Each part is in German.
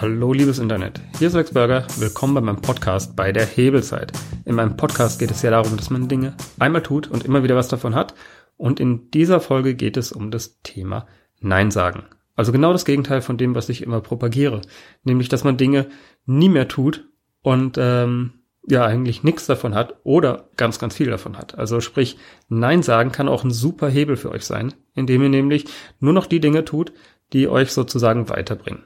Hallo liebes Internet, hier ist Lex Burger, willkommen bei meinem Podcast bei der Hebelzeit. In meinem Podcast geht es ja darum, dass man Dinge einmal tut und immer wieder was davon hat. Und in dieser Folge geht es um das Thema Nein sagen. Also genau das Gegenteil von dem, was ich immer propagiere. Nämlich, dass man Dinge nie mehr tut und ähm, ja eigentlich nichts davon hat oder ganz, ganz viel davon hat. Also sprich, Nein sagen kann auch ein super Hebel für euch sein, indem ihr nämlich nur noch die Dinge tut, die euch sozusagen weiterbringen.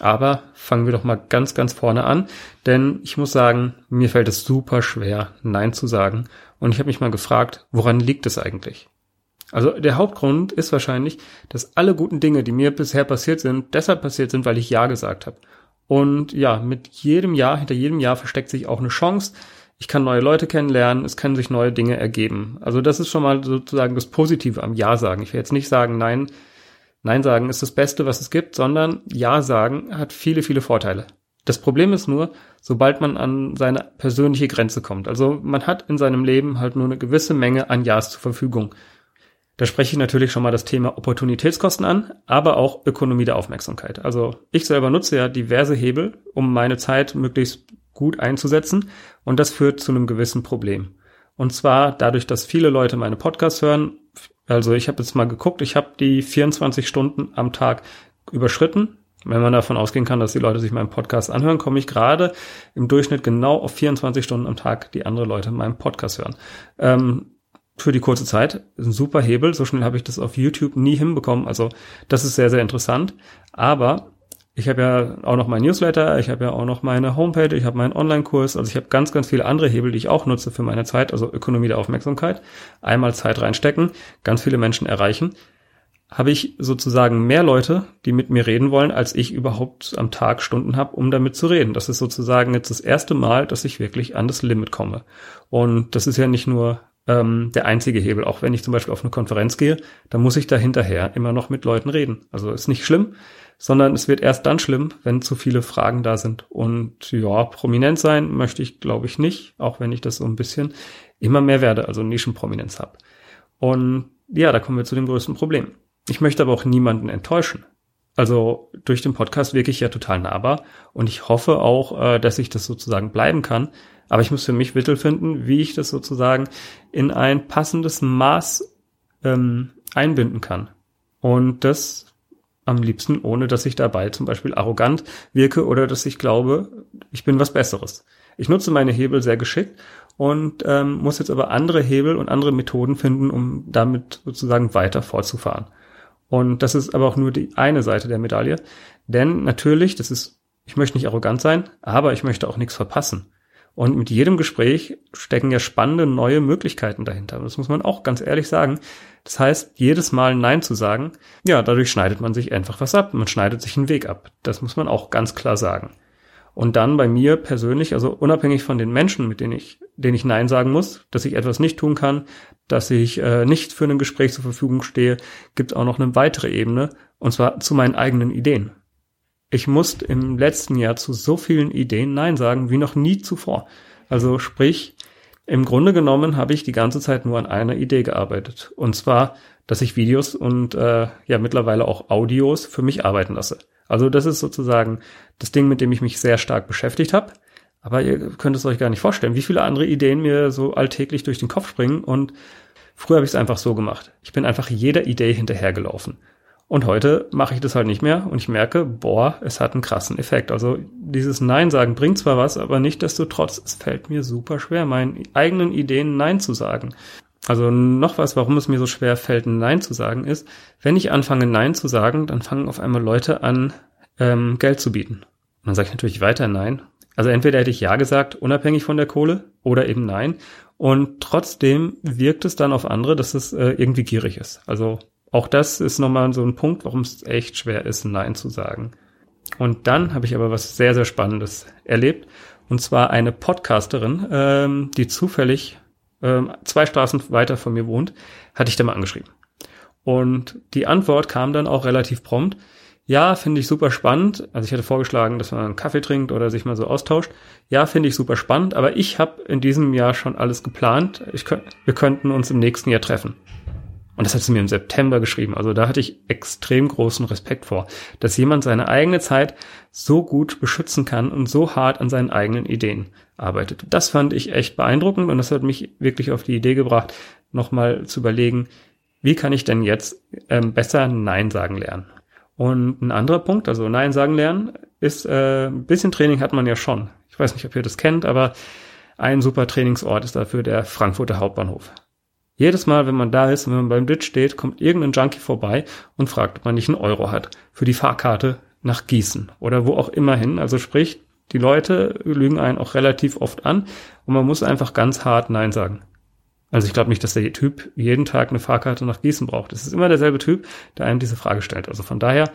Aber fangen wir doch mal ganz, ganz vorne an, denn ich muss sagen, mir fällt es super schwer, Nein zu sagen. Und ich habe mich mal gefragt, woran liegt es eigentlich? Also der Hauptgrund ist wahrscheinlich, dass alle guten Dinge, die mir bisher passiert sind, deshalb passiert sind, weil ich Ja gesagt habe. Und ja, mit jedem Jahr, hinter jedem Jahr versteckt sich auch eine Chance. Ich kann neue Leute kennenlernen, es können sich neue Dinge ergeben. Also das ist schon mal sozusagen das Positive am Ja sagen. Ich will jetzt nicht sagen, nein, Nein sagen ist das Beste, was es gibt, sondern Ja sagen hat viele, viele Vorteile. Das Problem ist nur, sobald man an seine persönliche Grenze kommt. Also man hat in seinem Leben halt nur eine gewisse Menge an Ja's zur Verfügung. Da spreche ich natürlich schon mal das Thema Opportunitätskosten an, aber auch Ökonomie der Aufmerksamkeit. Also ich selber nutze ja diverse Hebel, um meine Zeit möglichst gut einzusetzen und das führt zu einem gewissen Problem. Und zwar dadurch, dass viele Leute meine Podcasts hören, also ich habe jetzt mal geguckt, ich habe die 24 Stunden am Tag überschritten. Wenn man davon ausgehen kann, dass die Leute sich meinen Podcast anhören, komme ich gerade im Durchschnitt genau auf 24 Stunden am Tag, die andere Leute meinen Podcast hören. Ähm, für die kurze Zeit ist ein super Hebel. So schnell habe ich das auf YouTube nie hinbekommen. Also das ist sehr, sehr interessant. Aber ich habe ja auch noch mein Newsletter, ich habe ja auch noch meine Homepage, ich habe meinen Online-Kurs, also ich habe ganz, ganz viele andere Hebel, die ich auch nutze für meine Zeit, also Ökonomie der Aufmerksamkeit. Einmal Zeit reinstecken, ganz viele Menschen erreichen. Habe ich sozusagen mehr Leute, die mit mir reden wollen, als ich überhaupt am Tag Stunden habe, um damit zu reden. Das ist sozusagen jetzt das erste Mal, dass ich wirklich an das Limit komme. Und das ist ja nicht nur ähm, der einzige Hebel. Auch wenn ich zum Beispiel auf eine Konferenz gehe, dann muss ich da hinterher immer noch mit Leuten reden. Also ist nicht schlimm, sondern es wird erst dann schlimm, wenn zu viele Fragen da sind. Und ja, prominent sein möchte ich, glaube ich, nicht, auch wenn ich das so ein bisschen immer mehr werde, also Nischenprominenz habe. Und ja, da kommen wir zu dem größten Problem. Ich möchte aber auch niemanden enttäuschen. Also durch den Podcast wirke ich ja total nahbar und ich hoffe auch, äh, dass ich das sozusagen bleiben kann. Aber ich muss für mich Mittel finden, wie ich das sozusagen in ein passendes Maß ähm, einbinden kann. Und das am liebsten, ohne dass ich dabei zum Beispiel arrogant wirke oder dass ich glaube, ich bin was Besseres. Ich nutze meine Hebel sehr geschickt und ähm, muss jetzt aber andere Hebel und andere Methoden finden, um damit sozusagen weiter fortzufahren. Und das ist aber auch nur die eine Seite der Medaille. Denn natürlich, das ist, ich möchte nicht arrogant sein, aber ich möchte auch nichts verpassen. Und mit jedem Gespräch stecken ja spannende neue Möglichkeiten dahinter. Das muss man auch ganz ehrlich sagen. Das heißt, jedes Mal Nein zu sagen, ja, dadurch schneidet man sich einfach was ab. Man schneidet sich einen Weg ab. Das muss man auch ganz klar sagen. Und dann bei mir persönlich, also unabhängig von den Menschen, mit denen ich, denen ich Nein sagen muss, dass ich etwas nicht tun kann, dass ich äh, nicht für ein Gespräch zur Verfügung stehe, gibt auch noch eine weitere Ebene, und zwar zu meinen eigenen Ideen. Ich musste im letzten Jahr zu so vielen Ideen Nein sagen wie noch nie zuvor. Also sprich, im Grunde genommen habe ich die ganze Zeit nur an einer Idee gearbeitet. Und zwar, dass ich Videos und äh, ja mittlerweile auch Audios für mich arbeiten lasse. Also das ist sozusagen das Ding, mit dem ich mich sehr stark beschäftigt habe. Aber ihr könnt es euch gar nicht vorstellen, wie viele andere Ideen mir so alltäglich durch den Kopf springen. Und früher habe ich es einfach so gemacht. Ich bin einfach jeder Idee hinterhergelaufen. Und heute mache ich das halt nicht mehr und ich merke, boah, es hat einen krassen Effekt. Also dieses Nein sagen bringt zwar was, aber nicht desto trotz, es fällt mir super schwer, meinen eigenen Ideen Nein zu sagen. Also noch was, warum es mir so schwer fällt, Nein zu sagen, ist, wenn ich anfange Nein zu sagen, dann fangen auf einmal Leute an, ähm, Geld zu bieten. Und dann sage ich natürlich weiter Nein. Also entweder hätte ich Ja gesagt, unabhängig von der Kohle, oder eben Nein. Und trotzdem wirkt es dann auf andere, dass es äh, irgendwie gierig ist. Also auch das ist nochmal so ein Punkt, warum es echt schwer ist, Nein zu sagen. Und dann habe ich aber was sehr, sehr Spannendes erlebt. Und zwar eine Podcasterin, ähm, die zufällig ähm, zwei Straßen weiter von mir wohnt, hatte ich da mal angeschrieben. Und die Antwort kam dann auch relativ prompt. Ja, finde ich super spannend. Also ich hatte vorgeschlagen, dass man einen Kaffee trinkt oder sich mal so austauscht. Ja, finde ich super spannend, aber ich habe in diesem Jahr schon alles geplant. Ich könnt, wir könnten uns im nächsten Jahr treffen. Und das hat sie mir im September geschrieben. Also da hatte ich extrem großen Respekt vor, dass jemand seine eigene Zeit so gut beschützen kann und so hart an seinen eigenen Ideen arbeitet. Das fand ich echt beeindruckend und das hat mich wirklich auf die Idee gebracht, nochmal zu überlegen, wie kann ich denn jetzt ähm, besser Nein sagen lernen? Und ein anderer Punkt, also Nein sagen lernen, ist, äh, ein bisschen Training hat man ja schon. Ich weiß nicht, ob ihr das kennt, aber ein super Trainingsort ist dafür der Frankfurter Hauptbahnhof. Jedes Mal, wenn man da ist und wenn man beim Ditch steht, kommt irgendein Junkie vorbei und fragt, ob man nicht einen Euro hat für die Fahrkarte nach Gießen oder wo auch immer hin. Also sprich, die Leute lügen einen auch relativ oft an und man muss einfach ganz hart Nein sagen. Also ich glaube nicht, dass der Typ jeden Tag eine Fahrkarte nach Gießen braucht. Es ist immer derselbe Typ, der einem diese Frage stellt. Also von daher,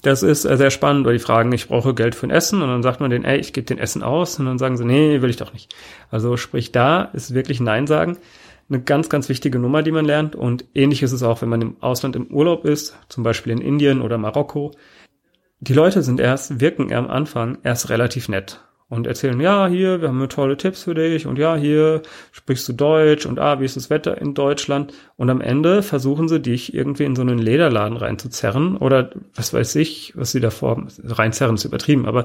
das ist äh, sehr spannend, weil die fragen, ich brauche Geld für ein Essen und dann sagt man denen, ey, ich gebe den Essen aus und dann sagen sie, nee, will ich doch nicht. Also sprich, da ist wirklich Nein sagen eine ganz, ganz wichtige Nummer, die man lernt und ähnlich ist es auch, wenn man im Ausland im Urlaub ist, zum Beispiel in Indien oder Marokko. Die Leute sind erst, wirken am Anfang erst relativ nett und erzählen, ja, hier, wir haben tolle Tipps für dich und ja, hier sprichst du Deutsch und ah, wie ist das Wetter in Deutschland? Und am Ende versuchen sie dich irgendwie in so einen Lederladen reinzuzerren oder was weiß ich, was sie davor, reinzerren ist übertrieben, aber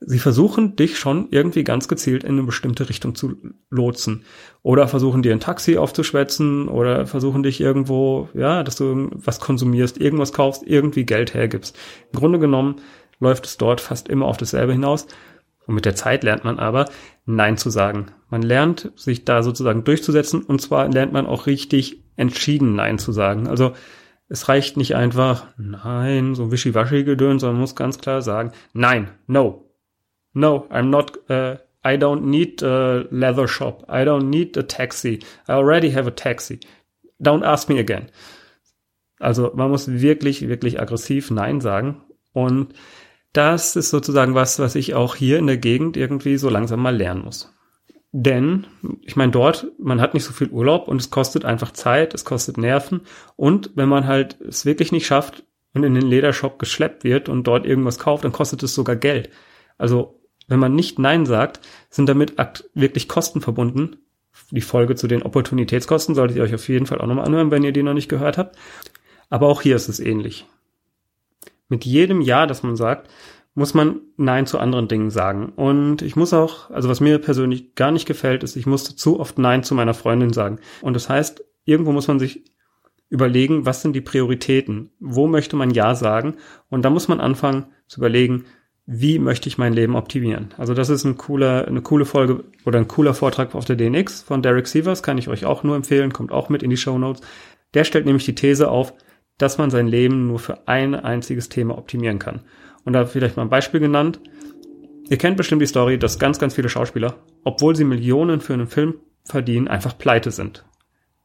sie versuchen dich schon irgendwie ganz gezielt in eine bestimmte Richtung zu lotsen. Oder versuchen dir ein Taxi aufzuschwätzen oder versuchen dich irgendwo, ja, dass du was konsumierst, irgendwas kaufst, irgendwie Geld hergibst. Im Grunde genommen läuft es dort fast immer auf dasselbe hinaus. Und mit der Zeit lernt man aber, Nein zu sagen. Man lernt, sich da sozusagen durchzusetzen und zwar lernt man auch richtig entschieden Nein zu sagen. Also es reicht nicht einfach Nein, so wischiwaschi gedöhnt, sondern man muss ganz klar sagen Nein, no, no, I'm not, uh, I don't need a leather shop. I don't need a taxi. I already have a taxi. Don't ask me again. Also man muss wirklich, wirklich aggressiv Nein sagen und das ist sozusagen was, was ich auch hier in der Gegend irgendwie so langsam mal lernen muss. Denn, ich meine, dort, man hat nicht so viel Urlaub und es kostet einfach Zeit, es kostet Nerven. Und wenn man halt es wirklich nicht schafft und in den Ledershop geschleppt wird und dort irgendwas kauft, dann kostet es sogar Geld. Also, wenn man nicht Nein sagt, sind damit wirklich Kosten verbunden. Die Folge zu den Opportunitätskosten solltet ihr euch auf jeden Fall auch nochmal anhören, wenn ihr die noch nicht gehört habt. Aber auch hier ist es ähnlich mit jedem Ja, das man sagt, muss man Nein zu anderen Dingen sagen. Und ich muss auch, also was mir persönlich gar nicht gefällt, ist, ich musste zu oft Nein zu meiner Freundin sagen. Und das heißt, irgendwo muss man sich überlegen, was sind die Prioritäten? Wo möchte man Ja sagen? Und da muss man anfangen zu überlegen, wie möchte ich mein Leben optimieren? Also das ist ein cooler, eine coole Folge oder ein cooler Vortrag auf der DNX von Derek Sievers, kann ich euch auch nur empfehlen, kommt auch mit in die Show Notes. Der stellt nämlich die These auf, dass man sein Leben nur für ein einziges Thema optimieren kann. Und da vielleicht mal ein Beispiel genannt. Ihr kennt bestimmt die Story, dass ganz, ganz viele Schauspieler, obwohl sie Millionen für einen Film verdienen, einfach pleite sind.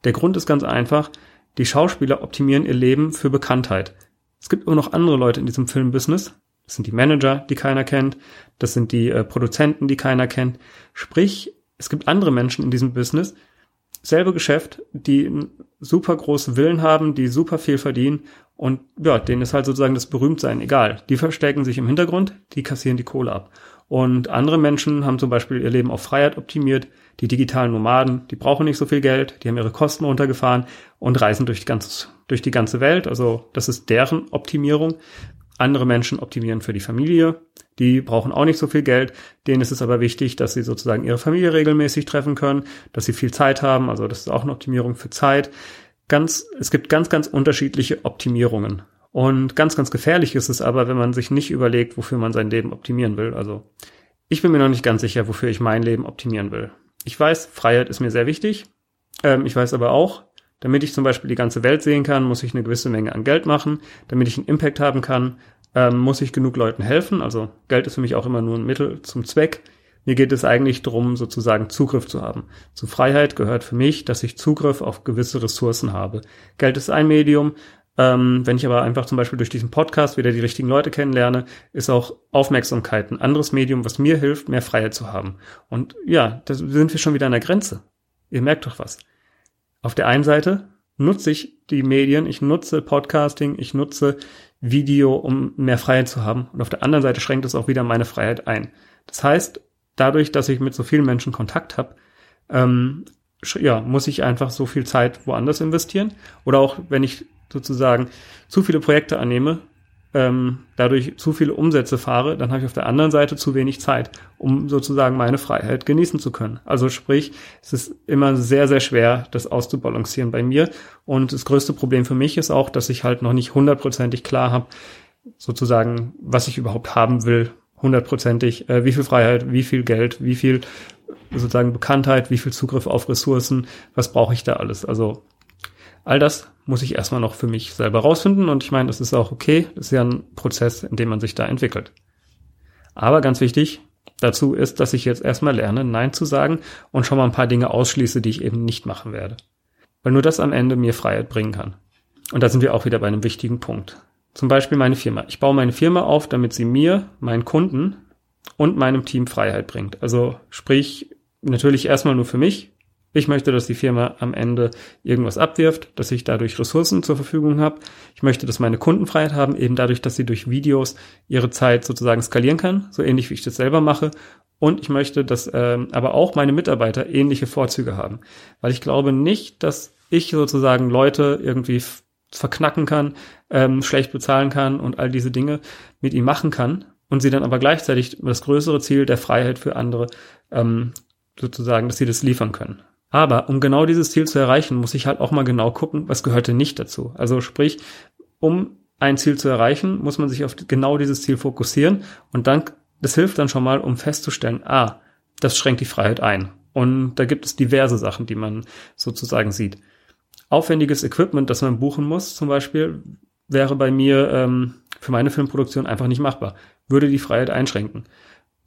Der Grund ist ganz einfach, die Schauspieler optimieren ihr Leben für Bekanntheit. Es gibt immer noch andere Leute in diesem Filmbusiness. Das sind die Manager, die keiner kennt. Das sind die äh, Produzenten, die keiner kennt. Sprich, es gibt andere Menschen in diesem Business, selbe Geschäft, die einen super großen Willen haben, die super viel verdienen und ja, denen ist halt sozusagen das Berühmtsein egal. Die verstecken sich im Hintergrund, die kassieren die Kohle ab. Und andere Menschen haben zum Beispiel ihr Leben auf Freiheit optimiert, die digitalen Nomaden, die brauchen nicht so viel Geld, die haben ihre Kosten runtergefahren und reisen durch die ganze, durch die ganze Welt. Also das ist deren Optimierung. Andere Menschen optimieren für die Familie. Die brauchen auch nicht so viel Geld. Denen ist es aber wichtig, dass sie sozusagen ihre Familie regelmäßig treffen können, dass sie viel Zeit haben. Also das ist auch eine Optimierung für Zeit. Ganz, es gibt ganz, ganz unterschiedliche Optimierungen. Und ganz, ganz gefährlich ist es aber, wenn man sich nicht überlegt, wofür man sein Leben optimieren will. Also ich bin mir noch nicht ganz sicher, wofür ich mein Leben optimieren will. Ich weiß, Freiheit ist mir sehr wichtig. Ähm, ich weiß aber auch, damit ich zum Beispiel die ganze Welt sehen kann, muss ich eine gewisse Menge an Geld machen. Damit ich einen Impact haben kann, ähm, muss ich genug Leuten helfen. Also Geld ist für mich auch immer nur ein Mittel zum Zweck. Mir geht es eigentlich darum, sozusagen Zugriff zu haben. Zu Freiheit gehört für mich, dass ich Zugriff auf gewisse Ressourcen habe. Geld ist ein Medium. Ähm, wenn ich aber einfach zum Beispiel durch diesen Podcast wieder die richtigen Leute kennenlerne, ist auch Aufmerksamkeit ein anderes Medium, was mir hilft, mehr Freiheit zu haben. Und ja, da sind wir schon wieder an der Grenze. Ihr merkt doch was. Auf der einen Seite nutze ich die Medien, ich nutze Podcasting, ich nutze Video, um mehr Freiheit zu haben. Und auf der anderen Seite schränkt es auch wieder meine Freiheit ein. Das heißt, dadurch, dass ich mit so vielen Menschen Kontakt habe, ähm, ja, muss ich einfach so viel Zeit woanders investieren. Oder auch wenn ich sozusagen zu viele Projekte annehme, ähm, dadurch zu viele Umsätze fahre, dann habe ich auf der anderen Seite zu wenig Zeit, um sozusagen meine Freiheit genießen zu können. Also sprich, es ist immer sehr, sehr schwer, das auszubalancieren bei mir. Und das größte Problem für mich ist auch, dass ich halt noch nicht hundertprozentig klar habe, sozusagen, was ich überhaupt haben will, hundertprozentig, äh, wie viel Freiheit, wie viel Geld, wie viel sozusagen Bekanntheit, wie viel Zugriff auf Ressourcen, was brauche ich da alles. Also all das muss ich erstmal noch für mich selber rausfinden und ich meine, das ist auch okay, das ist ja ein Prozess, in dem man sich da entwickelt. Aber ganz wichtig dazu ist, dass ich jetzt erstmal lerne, Nein zu sagen und schon mal ein paar Dinge ausschließe, die ich eben nicht machen werde. Weil nur das am Ende mir Freiheit bringen kann. Und da sind wir auch wieder bei einem wichtigen Punkt. Zum Beispiel meine Firma. Ich baue meine Firma auf, damit sie mir, meinen Kunden und meinem Team Freiheit bringt. Also sprich, natürlich erstmal nur für mich. Ich möchte, dass die Firma am Ende irgendwas abwirft, dass ich dadurch Ressourcen zur Verfügung habe. Ich möchte, dass meine Kunden Freiheit haben, eben dadurch, dass sie durch Videos ihre Zeit sozusagen skalieren kann, so ähnlich wie ich das selber mache. Und ich möchte, dass ähm, aber auch meine Mitarbeiter ähnliche Vorzüge haben. Weil ich glaube nicht, dass ich sozusagen Leute irgendwie verknacken kann, ähm, schlecht bezahlen kann und all diese Dinge mit ihm machen kann und sie dann aber gleichzeitig das größere Ziel der Freiheit für andere ähm, sozusagen, dass sie das liefern können. Aber um genau dieses Ziel zu erreichen, muss ich halt auch mal genau gucken, was gehört denn nicht dazu. Also sprich, um ein Ziel zu erreichen, muss man sich auf genau dieses Ziel fokussieren und dann, das hilft dann schon mal, um festzustellen, ah, das schränkt die Freiheit ein. Und da gibt es diverse Sachen, die man sozusagen sieht aufwendiges Equipment, das man buchen muss, zum Beispiel, wäre bei mir ähm, für meine Filmproduktion einfach nicht machbar. Würde die Freiheit einschränken.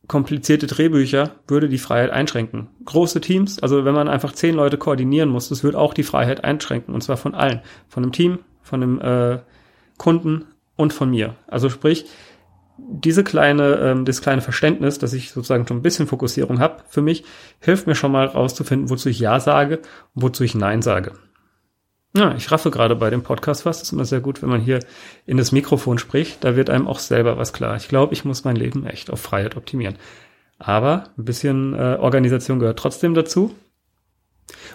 Komplizierte Drehbücher würde die Freiheit einschränken. Große Teams, also wenn man einfach zehn Leute koordinieren muss, das würde auch die Freiheit einschränken. Und zwar von allen. Von dem Team, von dem äh, Kunden und von mir. Also sprich, diese kleine, ähm, das kleine Verständnis, dass ich sozusagen schon ein bisschen Fokussierung habe für mich, hilft mir schon mal rauszufinden, wozu ich Ja sage und wozu ich Nein sage. Ja, ich raffe gerade bei dem Podcast fast. Das ist immer sehr gut, wenn man hier in das Mikrofon spricht. Da wird einem auch selber was klar. Ich glaube, ich muss mein Leben echt auf Freiheit optimieren. Aber ein bisschen äh, Organisation gehört trotzdem dazu.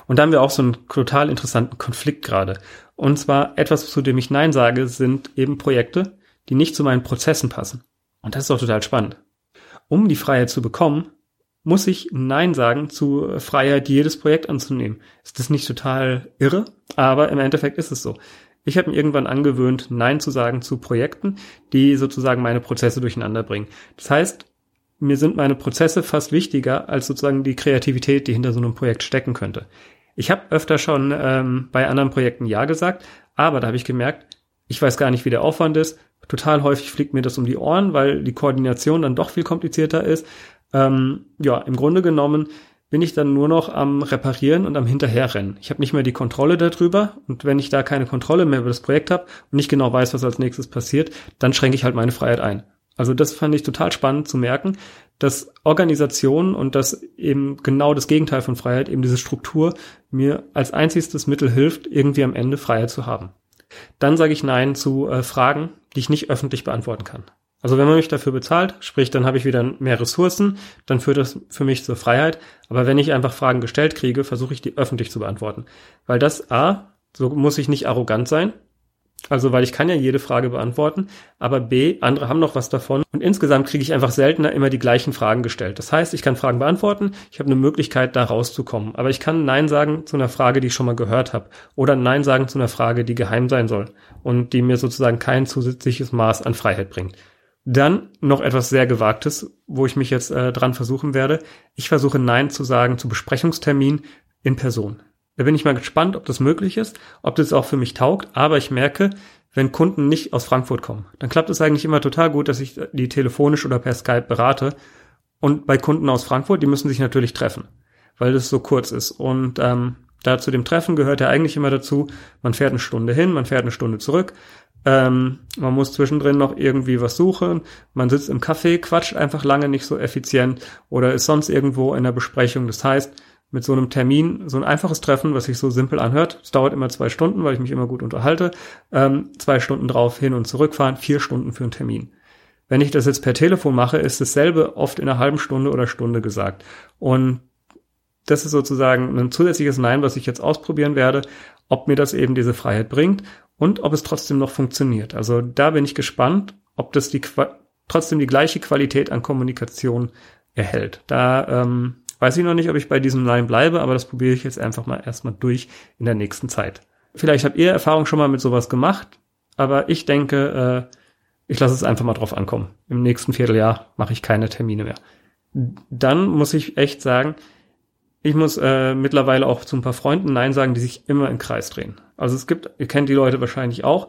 Und da haben wir auch so einen total interessanten Konflikt gerade. Und zwar etwas, zu dem ich Nein sage, sind eben Projekte, die nicht zu meinen Prozessen passen. Und das ist auch total spannend. Um die Freiheit zu bekommen, muss ich Nein sagen zu Freiheit, jedes Projekt anzunehmen. Ist das nicht total irre? Aber im Endeffekt ist es so. Ich habe mir irgendwann angewöhnt, Nein zu sagen zu Projekten, die sozusagen meine Prozesse durcheinander bringen. Das heißt, mir sind meine Prozesse fast wichtiger als sozusagen die Kreativität, die hinter so einem Projekt stecken könnte. Ich habe öfter schon ähm, bei anderen Projekten Ja gesagt, aber da habe ich gemerkt, ich weiß gar nicht, wie der Aufwand ist. Total häufig fliegt mir das um die Ohren, weil die Koordination dann doch viel komplizierter ist. Ähm, ja, im Grunde genommen bin ich dann nur noch am Reparieren und am Hinterherrennen. Ich habe nicht mehr die Kontrolle darüber und wenn ich da keine Kontrolle mehr über das Projekt habe und nicht genau weiß, was als nächstes passiert, dann schränke ich halt meine Freiheit ein. Also das fand ich total spannend zu merken, dass Organisation und dass eben genau das Gegenteil von Freiheit, eben diese Struktur, mir als einziges Mittel hilft, irgendwie am Ende Freiheit zu haben. Dann sage ich Nein zu äh, Fragen, die ich nicht öffentlich beantworten kann. Also wenn man mich dafür bezahlt, sprich, dann habe ich wieder mehr Ressourcen, dann führt das für mich zur Freiheit. Aber wenn ich einfach Fragen gestellt kriege, versuche ich die öffentlich zu beantworten. Weil das A, so muss ich nicht arrogant sein. Also weil ich kann ja jede Frage beantworten, aber B, andere haben noch was davon und insgesamt kriege ich einfach seltener immer die gleichen Fragen gestellt. Das heißt, ich kann Fragen beantworten, ich habe eine Möglichkeit, da rauszukommen, aber ich kann Nein sagen zu einer Frage, die ich schon mal gehört habe oder Nein sagen zu einer Frage, die geheim sein soll und die mir sozusagen kein zusätzliches Maß an Freiheit bringt. Dann noch etwas sehr Gewagtes, wo ich mich jetzt äh, dran versuchen werde. Ich versuche Nein zu sagen zu Besprechungstermin in Person. Da bin ich mal gespannt, ob das möglich ist, ob das auch für mich taugt. Aber ich merke, wenn Kunden nicht aus Frankfurt kommen, dann klappt es eigentlich immer total gut, dass ich die telefonisch oder per Skype berate. Und bei Kunden aus Frankfurt, die müssen sich natürlich treffen, weil das so kurz ist. Und ähm, da zu dem Treffen gehört ja eigentlich immer dazu, man fährt eine Stunde hin, man fährt eine Stunde zurück, ähm, man muss zwischendrin noch irgendwie was suchen. Man sitzt im Café, quatscht einfach lange nicht so effizient oder ist sonst irgendwo in der Besprechung. Das heißt, mit so einem Termin, so ein einfaches Treffen, was sich so simpel anhört, es dauert immer zwei Stunden, weil ich mich immer gut unterhalte, ähm, zwei Stunden drauf hin und zurückfahren, vier Stunden für einen Termin. Wenn ich das jetzt per Telefon mache, ist dasselbe oft in einer halben Stunde oder Stunde gesagt. Und das ist sozusagen ein zusätzliches Nein, was ich jetzt ausprobieren werde, ob mir das eben diese Freiheit bringt und ob es trotzdem noch funktioniert. Also da bin ich gespannt, ob das die trotzdem die gleiche Qualität an Kommunikation erhält. Da ähm, weiß ich noch nicht, ob ich bei diesem Nein bleibe, aber das probiere ich jetzt einfach mal erstmal durch in der nächsten Zeit. Vielleicht habt ihr Erfahrung schon mal mit sowas gemacht, aber ich denke, äh, ich lasse es einfach mal drauf ankommen. Im nächsten Vierteljahr mache ich keine Termine mehr. Dann muss ich echt sagen, ich muss äh, mittlerweile auch zu ein paar Freunden Nein sagen, die sich immer im Kreis drehen. Also es gibt, ihr kennt die Leute wahrscheinlich auch,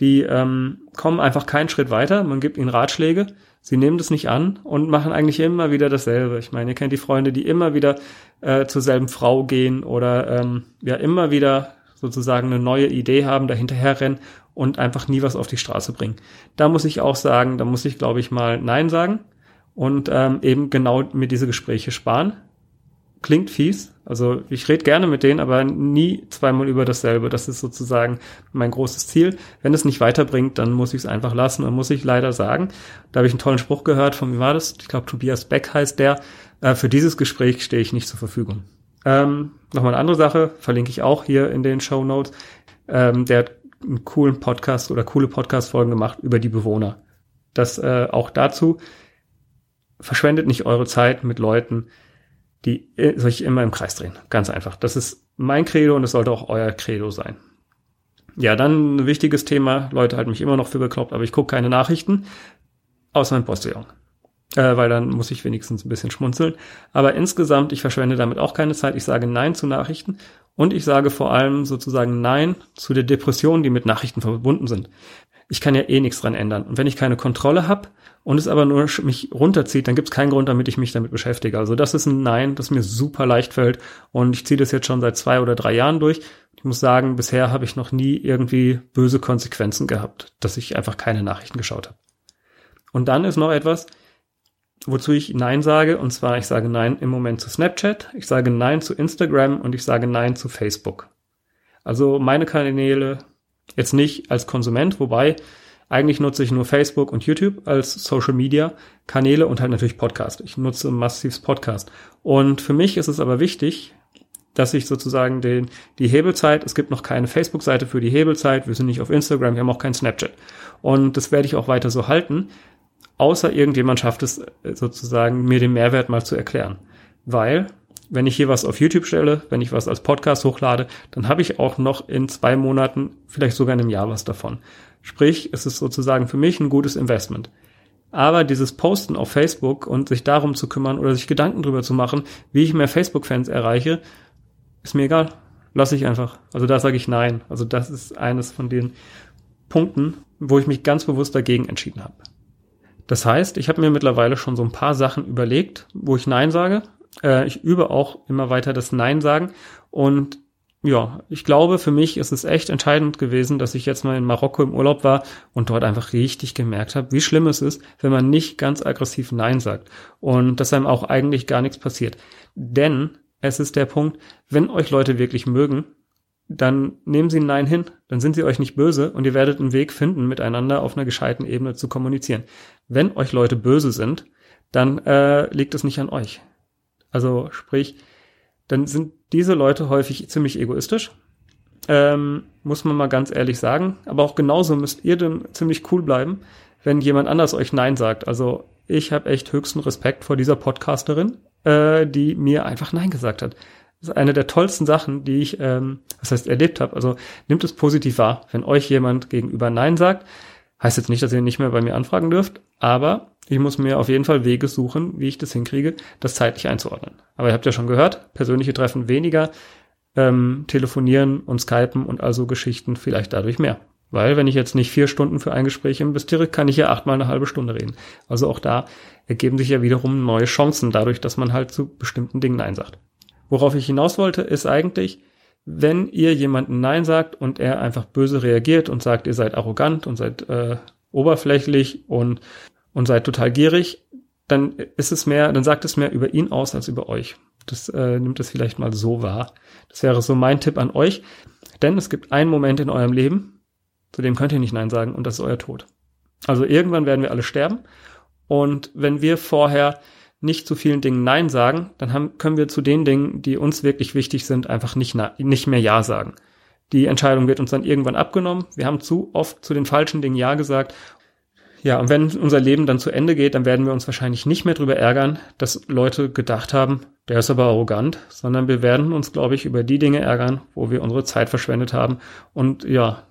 die ähm, kommen einfach keinen Schritt weiter. Man gibt ihnen Ratschläge, sie nehmen das nicht an und machen eigentlich immer wieder dasselbe. Ich meine, ihr kennt die Freunde, die immer wieder äh, zur selben Frau gehen oder ähm, ja immer wieder sozusagen eine neue Idee haben, dahinterher rennen und einfach nie was auf die Straße bringen. Da muss ich auch sagen, da muss ich, glaube ich, mal Nein sagen und ähm, eben genau mir diese Gespräche sparen klingt fies. Also ich rede gerne mit denen, aber nie zweimal über dasselbe. Das ist sozusagen mein großes Ziel. Wenn es nicht weiterbringt, dann muss ich es einfach lassen und muss ich leider sagen. Da habe ich einen tollen Spruch gehört, von wie war das? Ich glaube, Tobias Beck heißt der. Äh, für dieses Gespräch stehe ich nicht zur Verfügung. Ähm, Nochmal eine andere Sache, verlinke ich auch hier in den Show Notes. Ähm, der hat einen coolen Podcast oder coole Podcast-Folgen gemacht über die Bewohner. Das äh, auch dazu. Verschwendet nicht eure Zeit mit Leuten, die sich immer im Kreis drehen. Ganz einfach. Das ist mein Credo und es sollte auch euer Credo sein. Ja, dann ein wichtiges Thema. Leute halten mich immer noch für bekloppt, aber ich gucke keine Nachrichten, außer mein Postillon. Äh, weil dann muss ich wenigstens ein bisschen schmunzeln. Aber insgesamt, ich verschwende damit auch keine Zeit. Ich sage Nein zu Nachrichten und ich sage vor allem sozusagen Nein zu der Depression, die mit Nachrichten verbunden sind. Ich kann ja eh nichts dran ändern. Und wenn ich keine Kontrolle habe, und es aber nur mich runterzieht, dann gibt es keinen Grund, damit ich mich damit beschäftige. Also das ist ein Nein, das mir super leicht fällt und ich ziehe das jetzt schon seit zwei oder drei Jahren durch. Ich muss sagen, bisher habe ich noch nie irgendwie böse Konsequenzen gehabt, dass ich einfach keine Nachrichten geschaut habe. Und dann ist noch etwas, wozu ich Nein sage, und zwar ich sage Nein im Moment zu Snapchat, ich sage Nein zu Instagram und ich sage Nein zu Facebook. Also meine Kanäle jetzt nicht als Konsument, wobei eigentlich nutze ich nur Facebook und YouTube als Social Media Kanäle und halt natürlich Podcast. Ich nutze massivs Podcast. Und für mich ist es aber wichtig, dass ich sozusagen den, die Hebelzeit, es gibt noch keine Facebook-Seite für die Hebelzeit, wir sind nicht auf Instagram, wir haben auch kein Snapchat. Und das werde ich auch weiter so halten, außer irgendjemand schafft es äh, sozusagen, mir den Mehrwert mal zu erklären. Weil, wenn ich hier was auf YouTube stelle, wenn ich was als Podcast hochlade, dann habe ich auch noch in zwei Monaten, vielleicht sogar in einem Jahr was davon. Sprich, es ist sozusagen für mich ein gutes Investment. Aber dieses Posten auf Facebook und sich darum zu kümmern oder sich Gedanken drüber zu machen, wie ich mehr Facebook-Fans erreiche, ist mir egal. Lass ich einfach. Also da sage ich nein. Also das ist eines von den Punkten, wo ich mich ganz bewusst dagegen entschieden habe. Das heißt, ich habe mir mittlerweile schon so ein paar Sachen überlegt, wo ich Nein sage. Äh, ich übe auch immer weiter das Nein sagen und ja, ich glaube, für mich ist es echt entscheidend gewesen, dass ich jetzt mal in Marokko im Urlaub war und dort einfach richtig gemerkt habe, wie schlimm es ist, wenn man nicht ganz aggressiv Nein sagt und dass einem auch eigentlich gar nichts passiert. Denn es ist der Punkt, wenn euch Leute wirklich mögen, dann nehmen sie ein Nein hin, dann sind sie euch nicht böse und ihr werdet einen Weg finden, miteinander auf einer gescheiten Ebene zu kommunizieren. Wenn euch Leute böse sind, dann äh, liegt es nicht an euch. Also sprich, dann sind diese Leute häufig ziemlich egoistisch. Ähm, muss man mal ganz ehrlich sagen. Aber auch genauso müsst ihr dann ziemlich cool bleiben, wenn jemand anders euch Nein sagt. Also ich habe echt höchsten Respekt vor dieser Podcasterin, äh, die mir einfach Nein gesagt hat. Das ist eine der tollsten Sachen, die ich, ähm, was heißt, erlebt habe. Also nimmt es positiv wahr, wenn euch jemand gegenüber Nein sagt. Heißt jetzt nicht, dass ihr nicht mehr bei mir anfragen dürft, aber ich muss mir auf jeden Fall Wege suchen, wie ich das hinkriege, das zeitlich einzuordnen. Aber ihr habt ja schon gehört, persönliche Treffen weniger, ähm, telefonieren und skypen und also Geschichten vielleicht dadurch mehr. Weil wenn ich jetzt nicht vier Stunden für ein Gespräch investiere, kann ich ja achtmal eine halbe Stunde reden. Also auch da ergeben sich ja wiederum neue Chancen dadurch, dass man halt zu bestimmten Dingen Nein sagt. Worauf ich hinaus wollte, ist eigentlich, wenn ihr jemanden Nein sagt und er einfach böse reagiert und sagt, ihr seid arrogant und seid äh, oberflächlich und und seid total gierig, dann ist es mehr, dann sagt es mehr über ihn aus als über euch. Das äh, nimmt es vielleicht mal so wahr. Das wäre so mein Tipp an euch. Denn es gibt einen Moment in eurem Leben, zu dem könnt ihr nicht Nein sagen, und das ist euer Tod. Also irgendwann werden wir alle sterben. Und wenn wir vorher nicht zu vielen Dingen Nein sagen, dann haben, können wir zu den Dingen, die uns wirklich wichtig sind, einfach nicht, nicht mehr Ja sagen. Die Entscheidung wird uns dann irgendwann abgenommen. Wir haben zu oft zu den falschen Dingen Ja gesagt. Ja, und wenn unser Leben dann zu Ende geht, dann werden wir uns wahrscheinlich nicht mehr darüber ärgern, dass Leute gedacht haben, der ist aber arrogant, sondern wir werden uns, glaube ich, über die Dinge ärgern, wo wir unsere Zeit verschwendet haben. Und ja,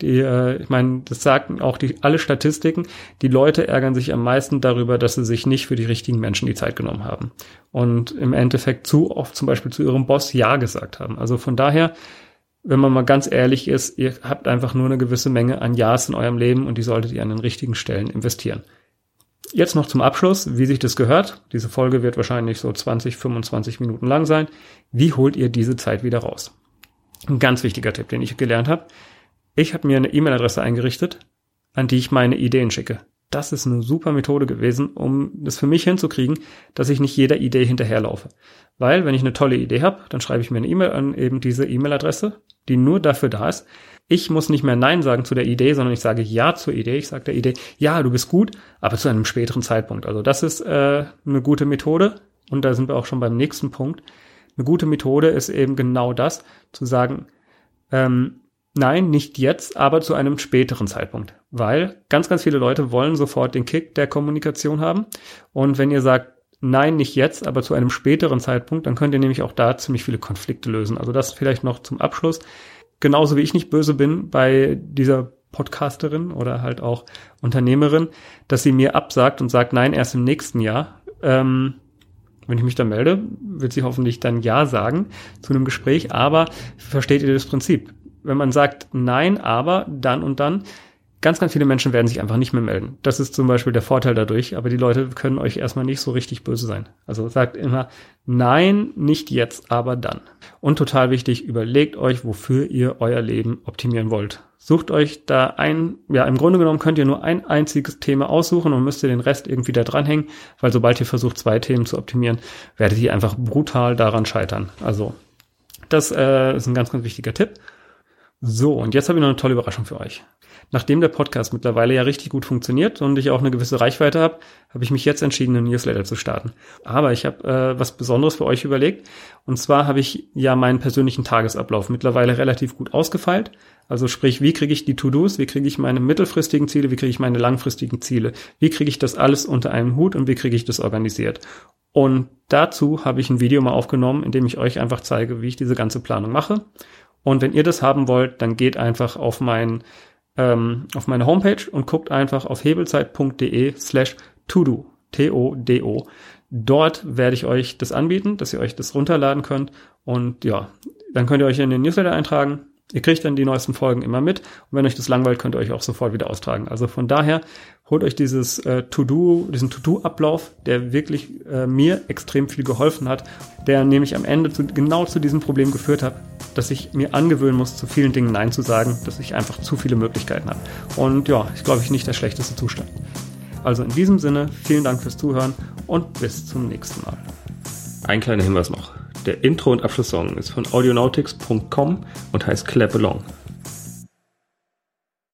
die, äh, ich meine, das sagen auch die alle Statistiken. Die Leute ärgern sich am meisten darüber, dass sie sich nicht für die richtigen Menschen die Zeit genommen haben und im Endeffekt zu oft zum Beispiel zu ihrem Boss ja gesagt haben. Also von daher, wenn man mal ganz ehrlich ist, ihr habt einfach nur eine gewisse Menge an Ja's in eurem Leben und die solltet ihr an den richtigen Stellen investieren. Jetzt noch zum Abschluss, wie sich das gehört. Diese Folge wird wahrscheinlich so 20, 25 Minuten lang sein. Wie holt ihr diese Zeit wieder raus? Ein ganz wichtiger Tipp, den ich gelernt habe ich habe mir eine E-Mail-Adresse eingerichtet, an die ich meine Ideen schicke. Das ist eine super Methode gewesen, um das für mich hinzukriegen, dass ich nicht jeder Idee hinterherlaufe. Weil, wenn ich eine tolle Idee habe, dann schreibe ich mir eine E-Mail an eben diese E-Mail-Adresse, die nur dafür da ist. Ich muss nicht mehr Nein sagen zu der Idee, sondern ich sage Ja zur Idee. Ich sage der Idee, ja, du bist gut, aber zu einem späteren Zeitpunkt. Also das ist äh, eine gute Methode. Und da sind wir auch schon beim nächsten Punkt. Eine gute Methode ist eben genau das, zu sagen, ähm, Nein, nicht jetzt, aber zu einem späteren Zeitpunkt. Weil ganz, ganz viele Leute wollen sofort den Kick der Kommunikation haben. Und wenn ihr sagt, nein, nicht jetzt, aber zu einem späteren Zeitpunkt, dann könnt ihr nämlich auch da ziemlich viele Konflikte lösen. Also das vielleicht noch zum Abschluss. Genauso wie ich nicht böse bin bei dieser Podcasterin oder halt auch Unternehmerin, dass sie mir absagt und sagt, nein, erst im nächsten Jahr. Ähm, wenn ich mich dann melde, wird sie hoffentlich dann Ja sagen zu einem Gespräch, aber versteht ihr das Prinzip? Wenn man sagt, nein, aber dann und dann, ganz, ganz viele Menschen werden sich einfach nicht mehr melden. Das ist zum Beispiel der Vorteil dadurch, aber die Leute können euch erstmal nicht so richtig böse sein. Also sagt immer, nein, nicht jetzt, aber dann. Und total wichtig, überlegt euch, wofür ihr euer Leben optimieren wollt. Sucht euch da ein, ja, im Grunde genommen könnt ihr nur ein einziges Thema aussuchen und müsst ihr den Rest irgendwie da dranhängen, weil sobald ihr versucht, zwei Themen zu optimieren, werdet ihr einfach brutal daran scheitern. Also, das äh, ist ein ganz, ganz wichtiger Tipp. So, und jetzt habe ich noch eine tolle Überraschung für euch. Nachdem der Podcast mittlerweile ja richtig gut funktioniert und ich auch eine gewisse Reichweite habe, habe ich mich jetzt entschieden, einen Newsletter zu starten. Aber ich habe äh, was Besonderes für euch überlegt. Und zwar habe ich ja meinen persönlichen Tagesablauf mittlerweile relativ gut ausgefeilt. Also sprich, wie kriege ich die To-Dos, wie kriege ich meine mittelfristigen Ziele, wie kriege ich meine langfristigen Ziele, wie kriege ich das alles unter einem Hut und wie kriege ich das organisiert. Und dazu habe ich ein Video mal aufgenommen, in dem ich euch einfach zeige, wie ich diese ganze Planung mache. Und wenn ihr das haben wollt, dann geht einfach auf mein ähm, auf meine Homepage und guckt einfach auf hebelzeit.de slash todo, T-O-D-O. Dort werde ich euch das anbieten, dass ihr euch das runterladen könnt. Und ja, dann könnt ihr euch in den Newsletter eintragen. Ihr kriegt dann die neuesten Folgen immer mit. Und wenn euch das langweilt, könnt ihr euch auch sofort wieder austragen. Also von daher holt euch dieses äh, To-Do, diesen To-Do-Ablauf, der wirklich äh, mir extrem viel geholfen hat, der nämlich am Ende zu, genau zu diesem Problem geführt hat, dass ich mir angewöhnen muss, zu vielen Dingen Nein zu sagen, dass ich einfach zu viele Möglichkeiten habe. Und ja, ich glaube, ich nicht der schlechteste Zustand. Also in diesem Sinne, vielen Dank fürs Zuhören und bis zum nächsten Mal. Ein kleiner Hinweis noch. Der Intro- und Abschlusssong ist von audionautics.com und heißt Clap Along.